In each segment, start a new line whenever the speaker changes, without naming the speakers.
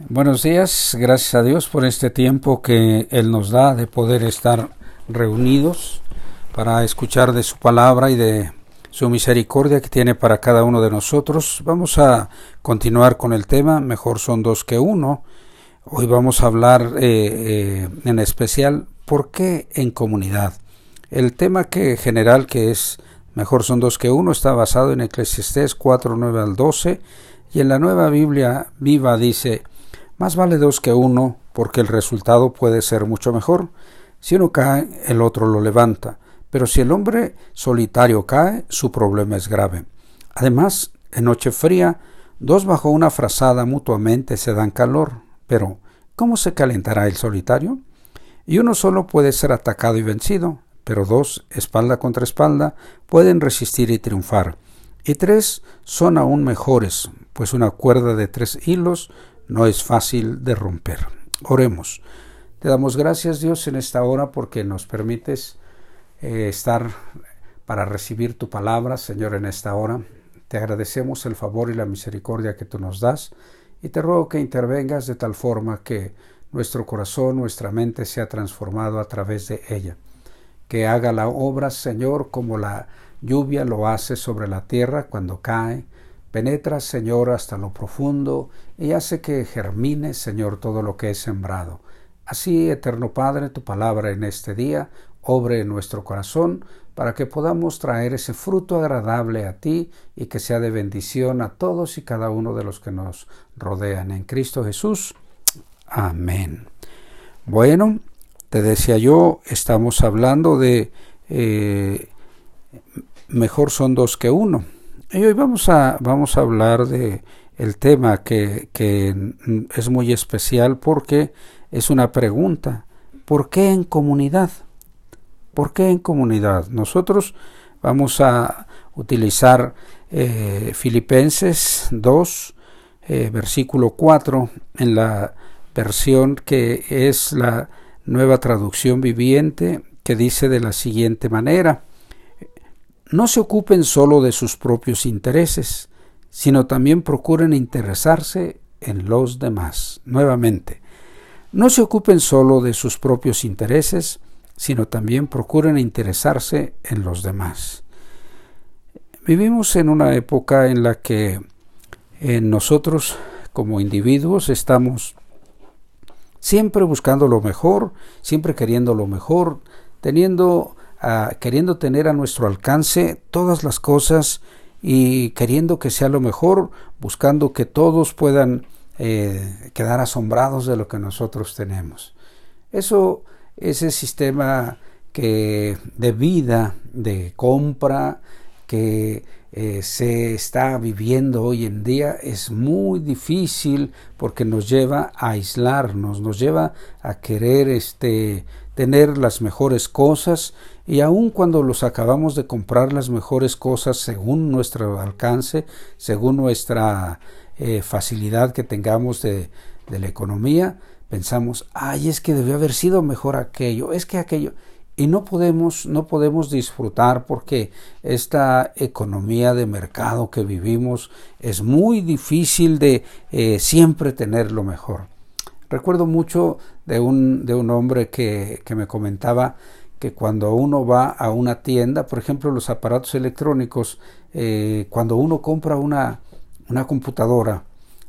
Buenos días, gracias a Dios por este tiempo que Él nos da de poder estar reunidos para escuchar de su palabra y de su misericordia que tiene para cada uno de nosotros. Vamos a continuar con el tema, mejor son dos que uno. Hoy vamos a hablar eh, eh, en especial por qué en comunidad. El tema que general que es mejor son dos que uno está basado en Eclesiastés 4, 9 al 12 y en la nueva Biblia viva dice más vale dos que uno, porque el resultado puede ser mucho mejor. Si uno cae, el otro lo levanta. Pero si el hombre solitario cae, su problema es grave. Además, en noche fría, dos bajo una frazada mutuamente se dan calor. Pero, ¿cómo se calentará el solitario? Y uno solo puede ser atacado y vencido, pero dos, espalda contra espalda, pueden resistir y triunfar. Y tres son aún mejores, pues una cuerda de tres hilos no es fácil de romper. Oremos. Te damos gracias Dios en esta hora porque nos permites eh, estar para recibir tu palabra, Señor, en esta hora. Te agradecemos el favor y la misericordia que tú nos das y te ruego que intervengas de tal forma que nuestro corazón, nuestra mente sea transformado a través de ella. Que haga la obra, Señor, como la lluvia lo hace sobre la tierra cuando cae, Penetra, Señor, hasta lo profundo y hace que germine, Señor, todo lo que es sembrado. Así, eterno Padre, tu palabra en este día obre en nuestro corazón para que podamos traer ese fruto agradable a ti y que sea de bendición a todos y cada uno de los que nos rodean. En Cristo Jesús. Amén. Bueno, te decía yo, estamos hablando de eh, mejor son dos que uno. Y hoy vamos a, vamos a hablar de el tema que, es muy especial porque es una pregunta. ¿Por qué en comunidad? ¿Por qué en comunidad? Nosotros vamos a utilizar eh, Filipenses 2, eh, versículo 4, en la versión que es la nueva traducción viviente, que dice de la siguiente manera, no se ocupen solo de sus propios intereses, sino también procuren interesarse en los demás. Nuevamente, no se ocupen solo de sus propios intereses, sino también procuren interesarse en los demás. Vivimos en una época en la que en nosotros como individuos estamos siempre buscando lo mejor, siempre queriendo lo mejor, teniendo queriendo tener a nuestro alcance todas las cosas y queriendo que sea lo mejor, buscando que todos puedan eh, quedar asombrados de lo que nosotros tenemos. Eso, ese sistema que de vida, de compra, que eh, se está viviendo hoy en día es muy difícil porque nos lleva a aislarnos, nos lleva a querer este, tener las mejores cosas y aun cuando los acabamos de comprar las mejores cosas según nuestro alcance, según nuestra eh, facilidad que tengamos de, de la economía, pensamos, ay, es que debió haber sido mejor aquello, es que aquello, y no podemos, no podemos disfrutar porque esta economía de mercado que vivimos es muy difícil de eh, siempre tener lo mejor. Recuerdo mucho de un, de un hombre que, que me comentaba que cuando uno va a una tienda, por ejemplo los aparatos electrónicos, eh, cuando uno compra una, una computadora,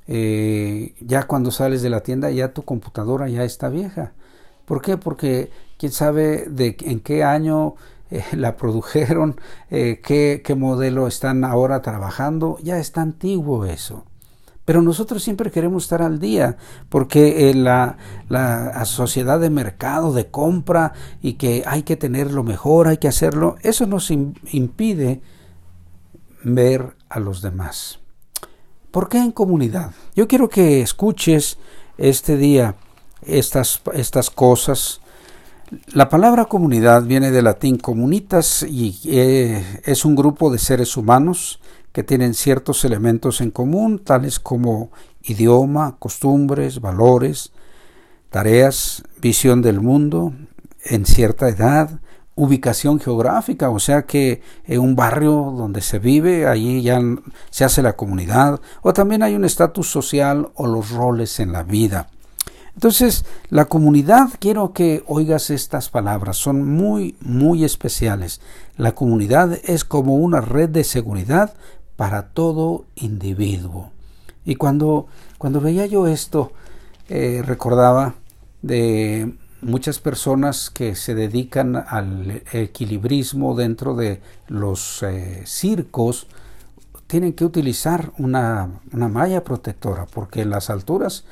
eh, ya cuando sales de la tienda ya tu computadora ya está vieja. ¿Por qué? Porque quién sabe de en qué año eh, la produjeron, qué, qué modelo están ahora trabajando, ya está antiguo eso. Pero nosotros siempre queremos estar al día, porque eh, la, la, sociedad de mercado, de compra, y que hay que tener lo mejor, hay que hacerlo, eso nos impide ver a los demás. ¿Por qué en comunidad? Yo quiero que escuches este día estas, estas cosas. La palabra comunidad viene del latín comunitas y eh, es un grupo de seres humanos que tienen ciertos elementos en común, tales como idioma, costumbres, valores, tareas, visión del mundo, en cierta edad, ubicación geográfica, o sea que en un barrio donde se vive, allí ya se hace la comunidad, o también hay un estatus social o los roles en la vida. Entonces, la comunidad, quiero que oigas estas palabras, son muy, muy especiales. La comunidad es como una red de seguridad para todo individuo. Y cuando, cuando veía yo esto, eh, recordaba de muchas personas que se dedican al equilibrismo dentro de los eh, circos, tienen que utilizar una, una malla protectora, porque en las alturas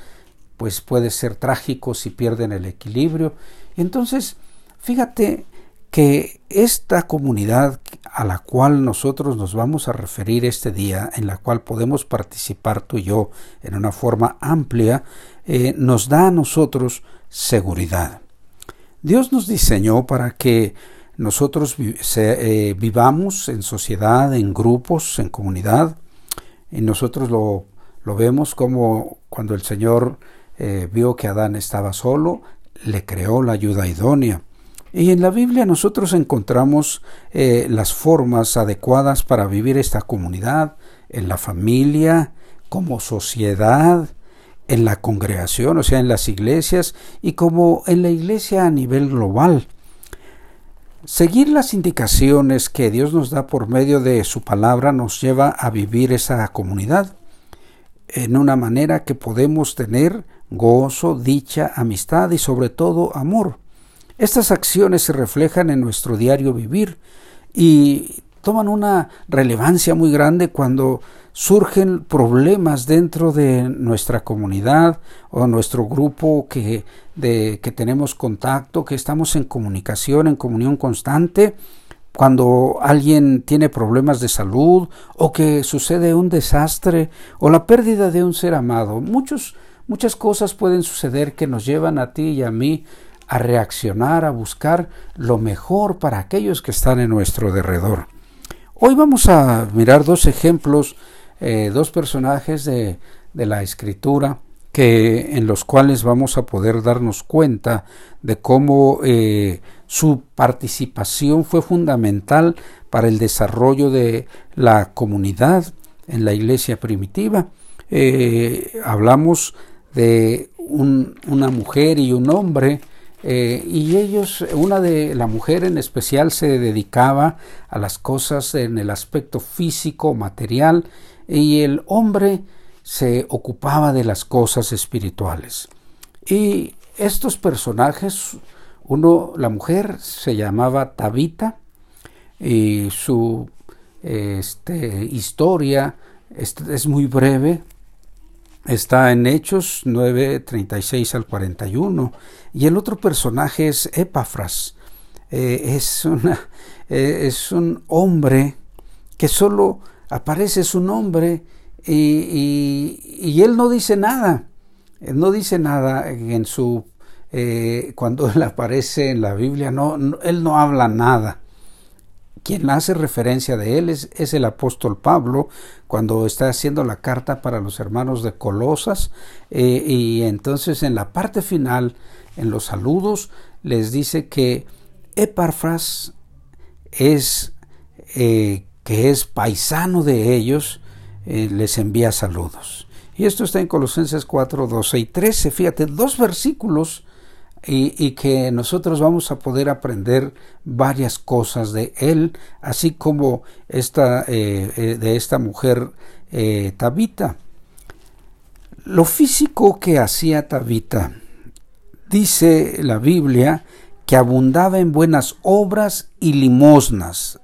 pues puede ser trágico si pierden el equilibrio. Entonces, fíjate que esta comunidad a la cual nosotros nos vamos a referir este día, en la cual podemos participar tú y yo en una forma amplia, eh, nos da a nosotros seguridad. Dios nos diseñó para que nosotros eh, vivamos en sociedad, en grupos, en comunidad, y nosotros lo, lo vemos como cuando el Señor eh, vio que Adán estaba solo, le creó la ayuda idónea. Y en la Biblia nosotros encontramos eh, las formas adecuadas para vivir esta comunidad, en la familia, como sociedad, en la congregación, o sea, en las iglesias, y como en la iglesia a nivel global. Seguir las indicaciones que Dios nos da por medio de su palabra nos lleva a vivir esa comunidad en una manera que podemos tener gozo, dicha, amistad y sobre todo amor. Estas acciones se reflejan en nuestro diario vivir y toman una relevancia muy grande cuando surgen problemas dentro de nuestra comunidad o nuestro grupo que, de, que tenemos contacto, que estamos en comunicación, en comunión constante, cuando alguien tiene problemas de salud o que sucede un desastre o la pérdida de un ser amado. Muchos Muchas cosas pueden suceder que nos llevan a ti y a mí a reaccionar, a buscar lo mejor para aquellos que están en nuestro derredor. Hoy vamos a mirar dos ejemplos, eh, dos personajes de, la escritura que, en los cuales vamos a poder darnos cuenta de cómo eh, su participación fue fundamental para el desarrollo de la comunidad en la iglesia primitiva. Eh, hablamos de una mujer y un hombre, eh, y ellos, una de la mujer en especial se dedicaba a las cosas en el aspecto físico, material, y el hombre se ocupaba de las cosas espirituales. Y estos personajes, uno, la mujer se llamaba Tabita, y su este, historia es muy breve, está en Hechos 9, 36 al 41. Y el otro personaje es Epafras. Eh, es, una, eh, es un hombre que solo aparece su nombre y, y, él no dice nada. no dice nada en su... Eh, cuando él aparece en la Biblia, no, él no habla nada quien hace referencia de él es, el apóstol Pablo cuando está haciendo la carta para los hermanos de Colosas eh, y entonces en la parte final, en los saludos, les dice que Epafras es eh, que es paisano de ellos, eh, les envía saludos. Y esto está en Colosenses 4, 12 y 13. Fíjate, dos versículos y, que nosotros vamos a poder aprender varias cosas de él, así como esta, eh, eh, de esta mujer eh, Tabita. Lo físico que hacía Tabita, dice la Biblia, que abundaba en buenas obras y limosnas.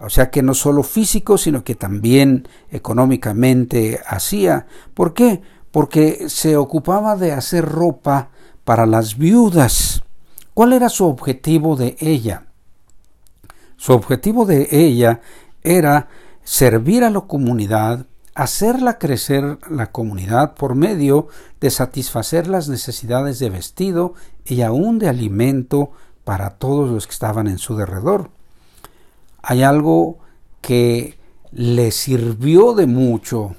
O sea que no solo físico, sino que también económicamente hacía. ¿Por qué? Porque se ocupaba de hacer ropa para las viudas. ¿Cuál era su objetivo de ella? Su objetivo de ella era servir a la comunidad, hacerla crecer la comunidad por medio de satisfacer las necesidades de vestido y aún de alimento para todos los que estaban en su derredor. Hay algo que le sirvió de mucho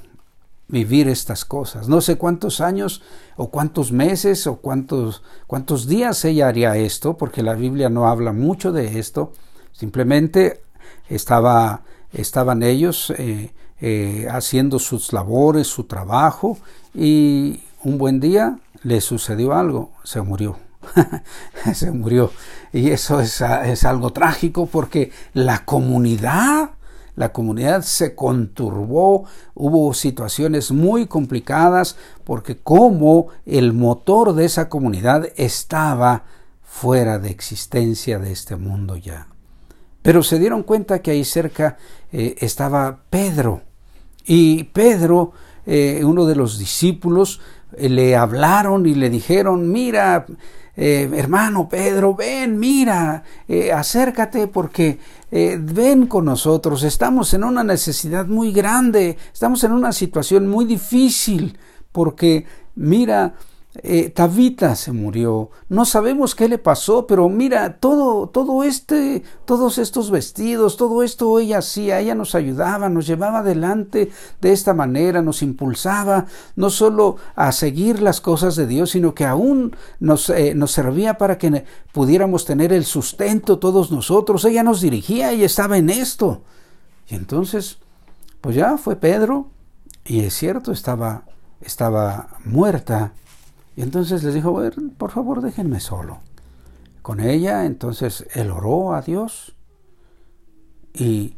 vivir estas cosas. No sé cuántos años o cuántos meses o cuántos, cuántos días ella haría esto, porque la Biblia no habla mucho de esto. Simplemente estaba, estaban ellos eh, eh, haciendo sus labores, su trabajo, y un buen día le sucedió algo, se murió. se murió. Y eso es, es algo trágico porque la comunidad la comunidad se conturbó, hubo situaciones muy complicadas porque como el motor de esa comunidad estaba fuera de existencia de este mundo ya. Pero se dieron cuenta que ahí cerca eh, estaba Pedro y Pedro, eh, uno de los discípulos, eh, le hablaron y le dijeron, mira, eh, hermano Pedro, ven, mira, eh, acércate porque eh, ven con nosotros, estamos en una necesidad muy grande, estamos en una situación muy difícil porque mira, eh, Tabita se murió. No sabemos qué le pasó, pero mira, todo, todo este, todos estos vestidos, todo esto ella hacía, ella nos ayudaba, nos llevaba adelante de esta manera, nos impulsaba no solo a seguir las cosas de Dios, sino que aún nos, eh, nos servía para que pudiéramos tener el sustento todos nosotros. Ella nos dirigía y estaba en esto. Y entonces, pues ya fue Pedro, y es cierto, estaba, estaba muerta y entonces les dijo, por favor déjenme solo. Con ella, entonces él oró a Dios y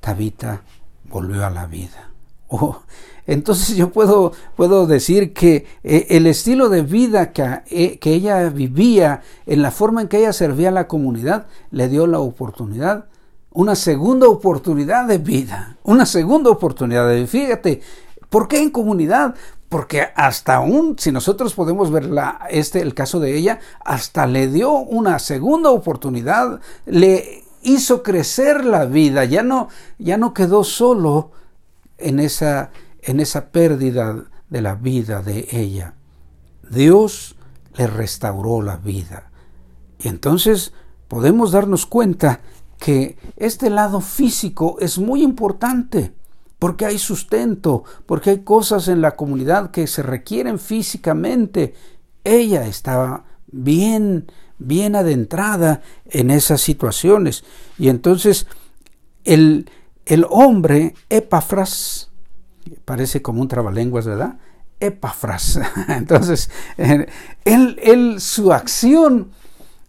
Tabita volvió a la vida. Oh, entonces yo puedo, puedo decir que eh, el estilo de vida que, eh, que ella vivía, en la forma en que ella servía a la comunidad, le dio la oportunidad una segunda oportunidad de vida, una segunda oportunidad de vida. Fíjate, ¿por qué en comunidad? Porque hasta aún, si nosotros podemos ver este, el caso de ella, hasta le dio una segunda oportunidad, le hizo crecer la vida, ya no, ya no quedó solo en esa, en esa pérdida de la vida de ella. Dios le restauró la vida. Y entonces podemos darnos cuenta que este lado físico es muy importante porque hay sustento, porque hay cosas en la comunidad que se requieren físicamente. Ella estaba bien, bien adentrada en esas situaciones. Y entonces el, el hombre, Epafras, parece como un trabalenguas, ¿verdad? Epafras. Entonces, él, él, su acción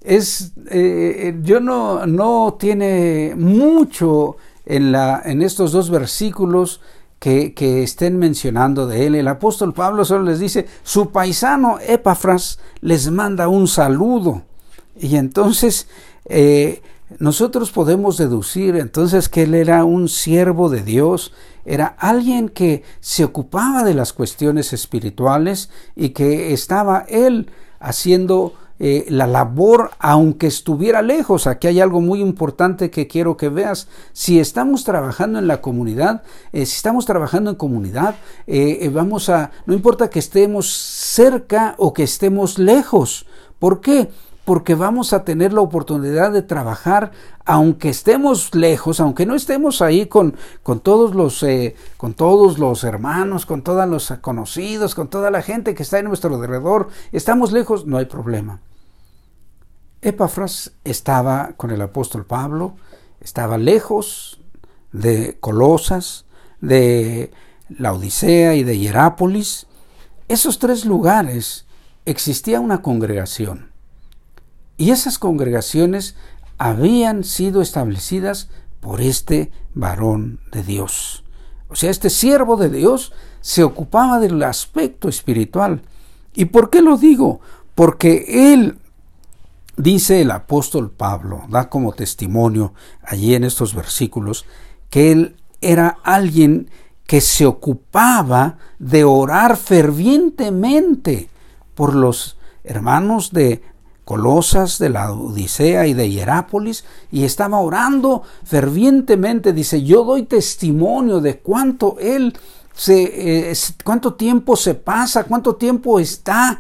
es, eh, yo no, no tiene mucho en, la, en estos dos versículos que, que, estén mencionando de él. El apóstol Pablo solo les dice, su paisano Epafras les manda un saludo. Y entonces eh, nosotros podemos deducir entonces que él era un siervo de Dios, era alguien que se ocupaba de las cuestiones espirituales y que estaba él haciendo eh, la labor aunque estuviera lejos. Aquí hay algo muy importante que quiero que veas. Si estamos trabajando en la comunidad, eh, si estamos trabajando en comunidad, eh, vamos a, no importa que estemos cerca o que estemos lejos. ¿Por qué? porque vamos a tener la oportunidad de trabajar aunque estemos lejos, aunque no estemos ahí con, con todos los con todos los hermanos, con todos los conocidos, con toda la gente que está en nuestro alrededor, estamos lejos, no hay problema. Epafras estaba con el apóstol Pablo, estaba lejos de Colosas, de la Odisea y de Hierápolis. Esos tres lugares existía una congregación. Y esas congregaciones habían sido establecidas por este varón de Dios. O sea, este siervo de Dios se ocupaba del aspecto espiritual. ¿Y por qué lo digo? Porque él Dice el apóstol Pablo, da como testimonio allí en estos versículos, que él era alguien que se ocupaba de orar fervientemente por los hermanos de Colosas, de la Odisea y de Hierápolis, y estaba orando fervientemente. Dice, yo doy testimonio de cuánto él se, eh, cuánto tiempo se pasa, cuánto tiempo está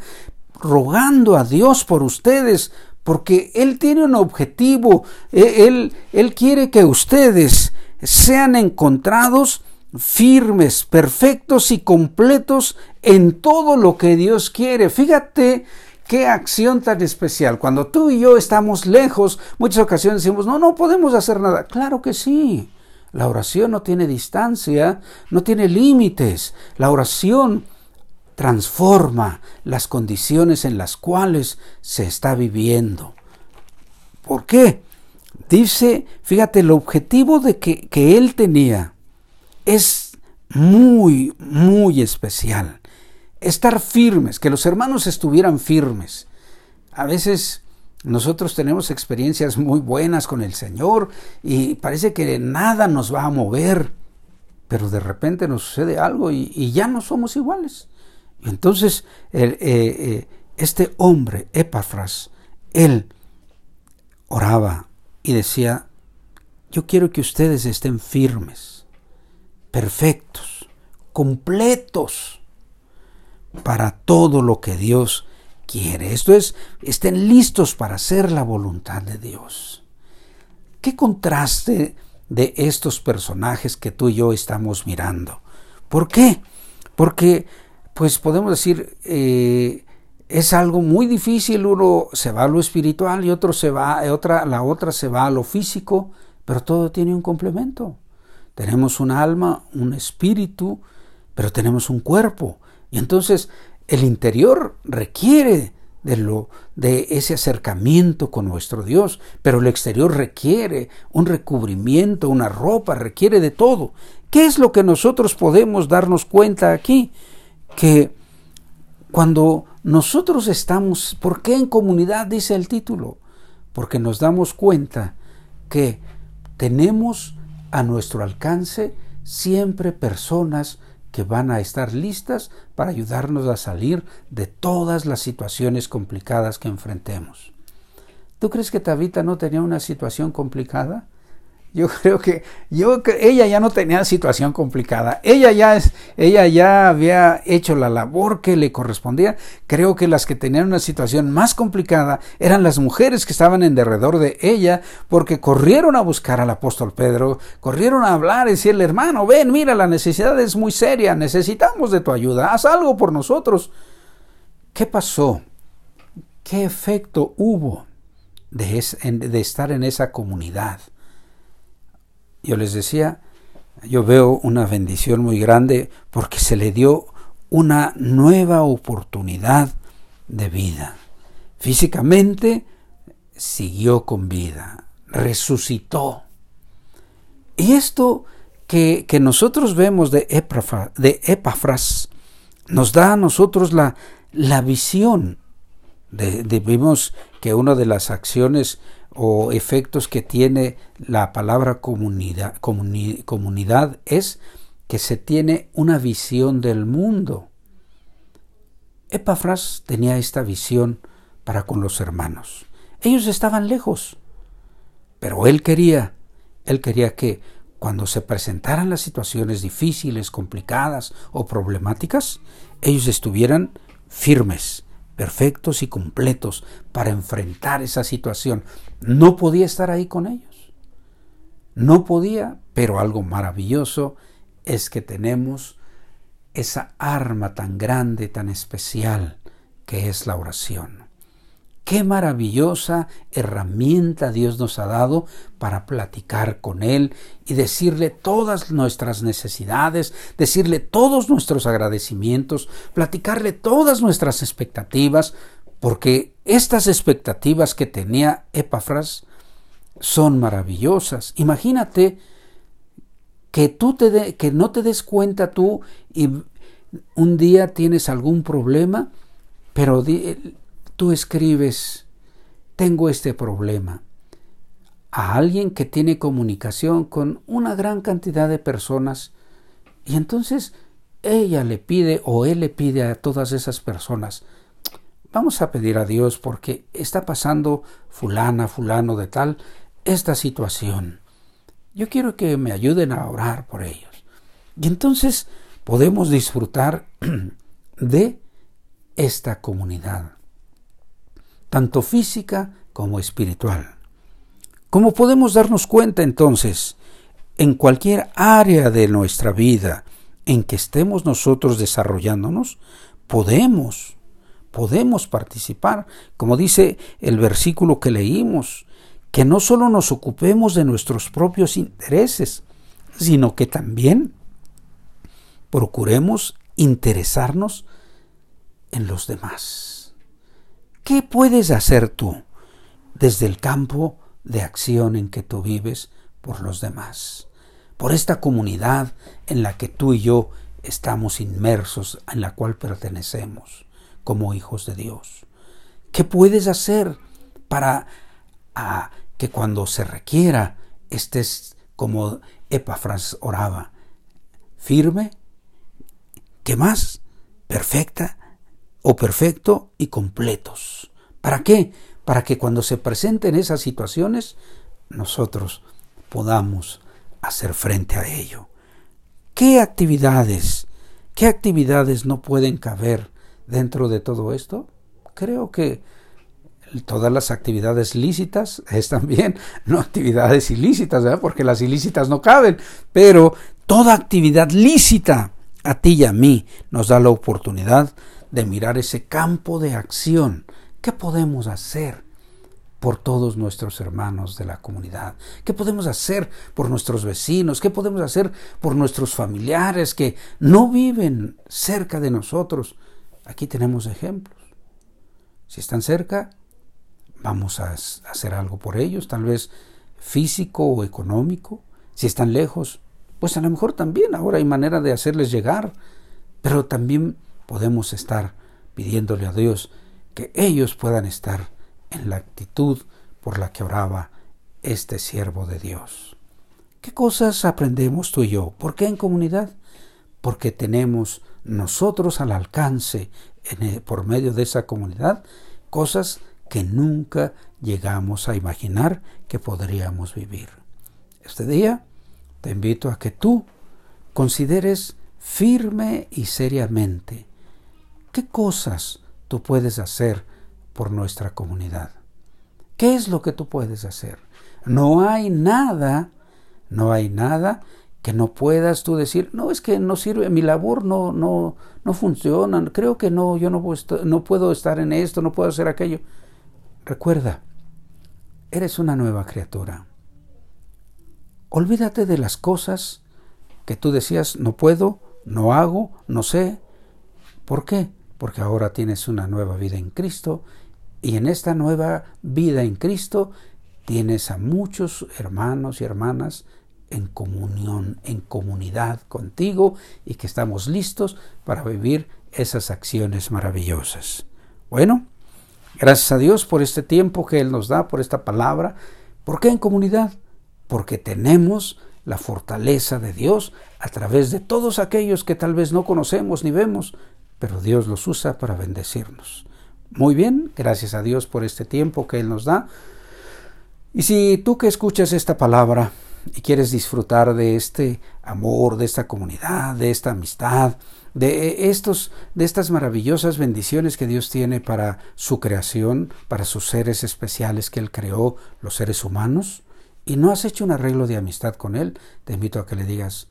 rogando a Dios por ustedes, porque Él tiene un objetivo, e, Él, Él quiere que ustedes sean encontrados firmes, perfectos y completos en todo lo que Dios quiere. Fíjate qué acción tan especial. Cuando tú y yo estamos lejos, muchas ocasiones decimos, no, no podemos hacer nada. Claro que sí. La oración no tiene distancia, no tiene límites. La oración transforma las condiciones en las cuales se está viviendo. ¿Por qué? Dice, fíjate, el objetivo de que, que él tenía es muy, muy especial. Estar firmes, que los hermanos estuvieran firmes. A veces nosotros tenemos experiencias muy buenas con el Señor y parece que nada nos va a mover, pero de repente nos sucede algo y, ya no somos iguales. Entonces eh, eh, este hombre, Epafras, él oraba y decía, yo quiero que ustedes estén firmes perfectos, completos para todo lo que Dios quiere. Esto es, estén listos para hacer la voluntad de Dios. ¿Qué contraste de estos personajes que tú y yo estamos mirando? ¿Por qué? Porque, pues podemos decir, eh, es algo muy difícil, uno se va a lo espiritual y otro se va, otra, la otra se va a lo físico, pero todo tiene un complemento. Tenemos un alma, un espíritu, pero tenemos un cuerpo. Y entonces el interior requiere de lo de ese acercamiento con nuestro Dios, pero el exterior requiere un recubrimiento, una ropa, requiere de todo. ¿Qué es lo que nosotros podemos darnos cuenta aquí? Que cuando nosotros estamos, ¿por qué en comunidad dice el título? Porque nos damos cuenta que tenemos a nuestro alcance siempre personas que van a estar listas para ayudarnos a salir de todas las situaciones complicadas que enfrentemos. ¿Tú crees que Tabita no tenía una situación complicada? Yo creo que yo ella ya no tenía situación complicada. Ella ya es, ella ya había hecho la labor que le correspondía. Creo que las que tenían una situación más complicada eran las mujeres que estaban en derredor de ella, porque corrieron a buscar al apóstol Pedro, corrieron a hablar y decirle, hermano, ven, mira, la necesidad es muy seria, necesitamos de tu ayuda, haz algo por nosotros. ¿Qué pasó? ¿Qué efecto hubo de, de estar en esa comunidad? Yo les decía, yo veo una bendición muy grande porque se le dio una nueva oportunidad de vida. Físicamente siguió con vida, resucitó. Y esto que, nosotros vemos de, de Epafras nos da a nosotros la, la visión. De, de, vimos que una de las acciones o efectos que tiene la palabra comunidad, es que se tiene una visión del mundo. Epafras tenía esta visión para con los hermanos. Ellos estaban lejos, pero él quería, él quería que cuando se presentaran las situaciones difíciles, complicadas o problemáticas, ellos estuvieran firmes, perfectos y completos para enfrentar esa situación. No podía estar ahí con ellos. No podía, pero algo maravilloso es que tenemos esa arma tan grande, tan especial, que es la oración. Qué maravillosa herramienta Dios nos ha dado para platicar con Él y decirle todas nuestras necesidades, decirle todos nuestros agradecimientos, platicarle todas nuestras expectativas, porque estas expectativas que tenía Epafras son maravillosas. Imagínate que tú te que no te des cuenta tú y un día tienes algún problema, pero tú escribes, tengo este problema, a alguien que tiene comunicación con una gran cantidad de personas, y entonces ella le pide o él le pide a todas esas personas, vamos a pedir a Dios porque está pasando fulana, fulano de tal, esta situación. Yo quiero que me ayuden a orar por ellos. Y entonces podemos disfrutar de esta comunidad tanto física como espiritual. ¿Cómo podemos darnos cuenta entonces? en cualquier área de nuestra vida en que estemos nosotros desarrollándonos, podemos, podemos participar. Como dice el versículo que leímos, que no solo nos ocupemos de nuestros propios intereses, sino que también procuremos interesarnos en los demás. ¿Qué puedes hacer tú desde el campo de acción en que tú vives por los demás? Por esta comunidad en la que tú y yo estamos inmersos, en la cual pertenecemos como hijos de Dios. ¿Qué puedes hacer para que cuando se requiera estés como Epafras oraba, firme, ¿qué más? Perfecta o perfecto y completos. ¿Para qué? Para que cuando se presenten esas situaciones, nosotros podamos hacer frente a ello. ¿Qué actividades, qué actividades no pueden caber dentro de todo esto? Creo que todas las actividades lícitas es también, no actividades ilícitas, porque las ilícitas no caben, pero toda actividad lícita a ti y a mí nos da la oportunidad de mirar ese campo de acción. ¿Qué podemos hacer por todos nuestros hermanos de la comunidad? ¿Qué podemos hacer por nuestros vecinos? ¿Qué podemos hacer por nuestros familiares que no viven cerca de nosotros? Aquí tenemos ejemplos. Si están cerca, vamos a hacer algo por ellos, tal vez físico o económico. Si están lejos, pues a lo mejor también ahora hay manera de hacerles llegar, pero también podemos estar pidiéndole a Dios que ellos puedan estar en la actitud por la que oraba este siervo de Dios. ¿Qué cosas aprendemos tú y yo? ¿Por qué en comunidad? Porque tenemos nosotros al alcance por medio de esa comunidad cosas que nunca llegamos a imaginar que podríamos vivir. Este día te invito a que tú consideres firme y seriamente qué cosas tú puedes hacer por nuestra comunidad. ¿Qué es lo que tú puedes hacer? No hay nada, no hay nada que no puedas tú decir, no, es que no sirve, mi labor no, no, no funciona, creo que no, yo no, no puedo estar en esto, no puedo hacer aquello. Recuerda, eres una nueva criatura. Olvídate de las cosas que tú decías, no puedo, no hago, no sé. ¿Por qué? Porque ahora tienes una nueva vida en Cristo y en esta nueva vida en Cristo tienes a muchos hermanos y hermanas en comunión, en comunidad contigo y que estamos listos para vivir esas acciones maravillosas. Bueno, Gracias a Dios por este tiempo que Él nos da, por esta palabra. ¿Por qué en comunidad? Porque tenemos la fortaleza de Dios a través de todos aquellos que tal vez no conocemos ni vemos, pero Dios los usa para bendecirnos. Muy bien, gracias a Dios por este tiempo que Él nos da. Y si tú que escuchas esta palabra y quieres disfrutar de este amor, de esta comunidad, de esta amistad, de estos de estas maravillosas bendiciones que Dios tiene para su creación, para sus seres especiales que él creó, los seres humanos, y no has hecho un arreglo de amistad con él, te invito a que le digas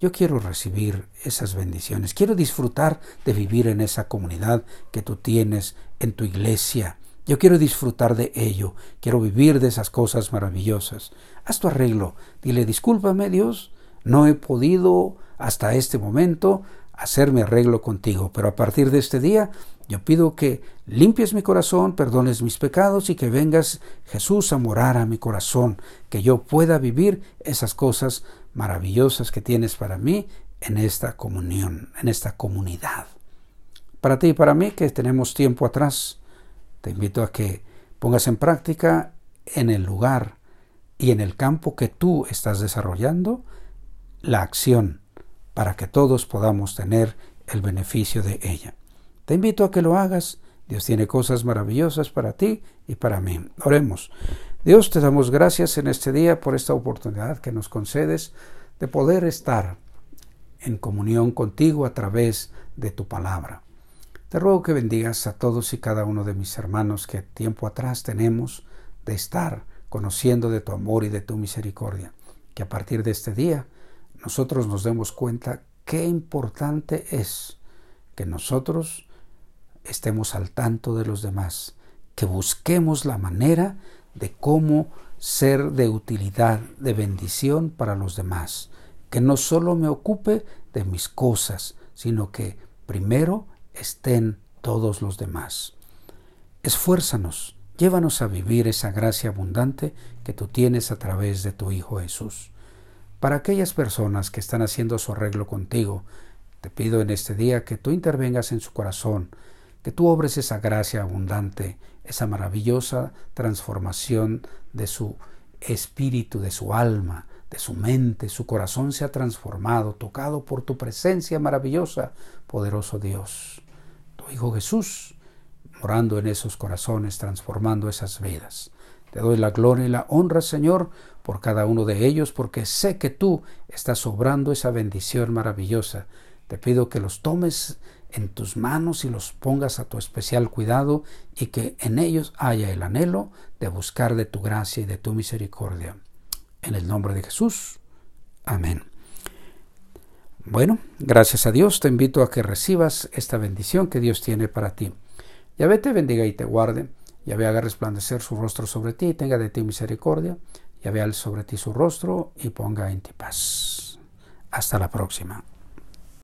yo quiero recibir esas bendiciones, quiero disfrutar de vivir en esa comunidad que tú tienes en tu iglesia. Yo quiero disfrutar de ello, quiero vivir de esas cosas maravillosas. Haz tu arreglo, dile discúlpame Dios, no he podido hasta este momento hacerme arreglo contigo, pero a partir de este día yo pido que limpies mi corazón, perdones mis pecados y que vengas Jesús a morar a mi corazón, que yo pueda vivir esas cosas maravillosas que tienes para mí en esta comunión, en esta comunidad. Para ti y para mí que tenemos tiempo atrás, te invito a que pongas en práctica en el lugar y en el campo que tú estás desarrollando la acción para que todos podamos tener el beneficio de ella. Te invito a que lo hagas. Dios tiene cosas maravillosas para ti y para mí. Oremos. Dios, te damos gracias en este día por esta oportunidad que nos concedes de poder estar en comunión contigo a través de tu palabra. Te ruego que bendigas a todos y cada uno de mis hermanos que tiempo atrás tenemos de estar conociendo de tu amor y de tu misericordia. que a partir de este día nosotros nos demos cuenta qué importante es que nosotros estemos al tanto de los demás, que busquemos la manera de cómo ser de utilidad, de bendición para los demás, que no solo me ocupe de mis cosas, sino que primero estén todos los demás. Esfuérzanos, llévanos a vivir esa gracia abundante que tú tienes a través de tu Hijo Jesús. Para aquellas personas que están haciendo su arreglo contigo, te pido en este día que tú intervengas en su corazón, que tú obres esa gracia abundante, esa maravillosa transformación de su espíritu, de su alma, de su mente, su corazón se ha transformado, tocado por tu presencia maravillosa, poderoso Dios. Tu Hijo Jesús, morando en esos corazones, transformando esas vidas. Te doy la gloria y la honra, Señor, por cada uno de ellos, porque sé que tú estás obrando esa bendición maravillosa. Te pido que los tomes en tus manos y los pongas a tu especial cuidado y que en ellos haya el anhelo de buscar de tu gracia y de tu misericordia. En el nombre de Jesús. Amén. Bueno, gracias a Dios te invito a que recibas esta bendición que Dios tiene para ti. Yahvé te bendiga y te guarde. Yahvé haga resplandecer su rostro sobre ti y tenga de ti misericordia. Yahvé al sobre ti su rostro y ponga en ti paz. Hasta la próxima.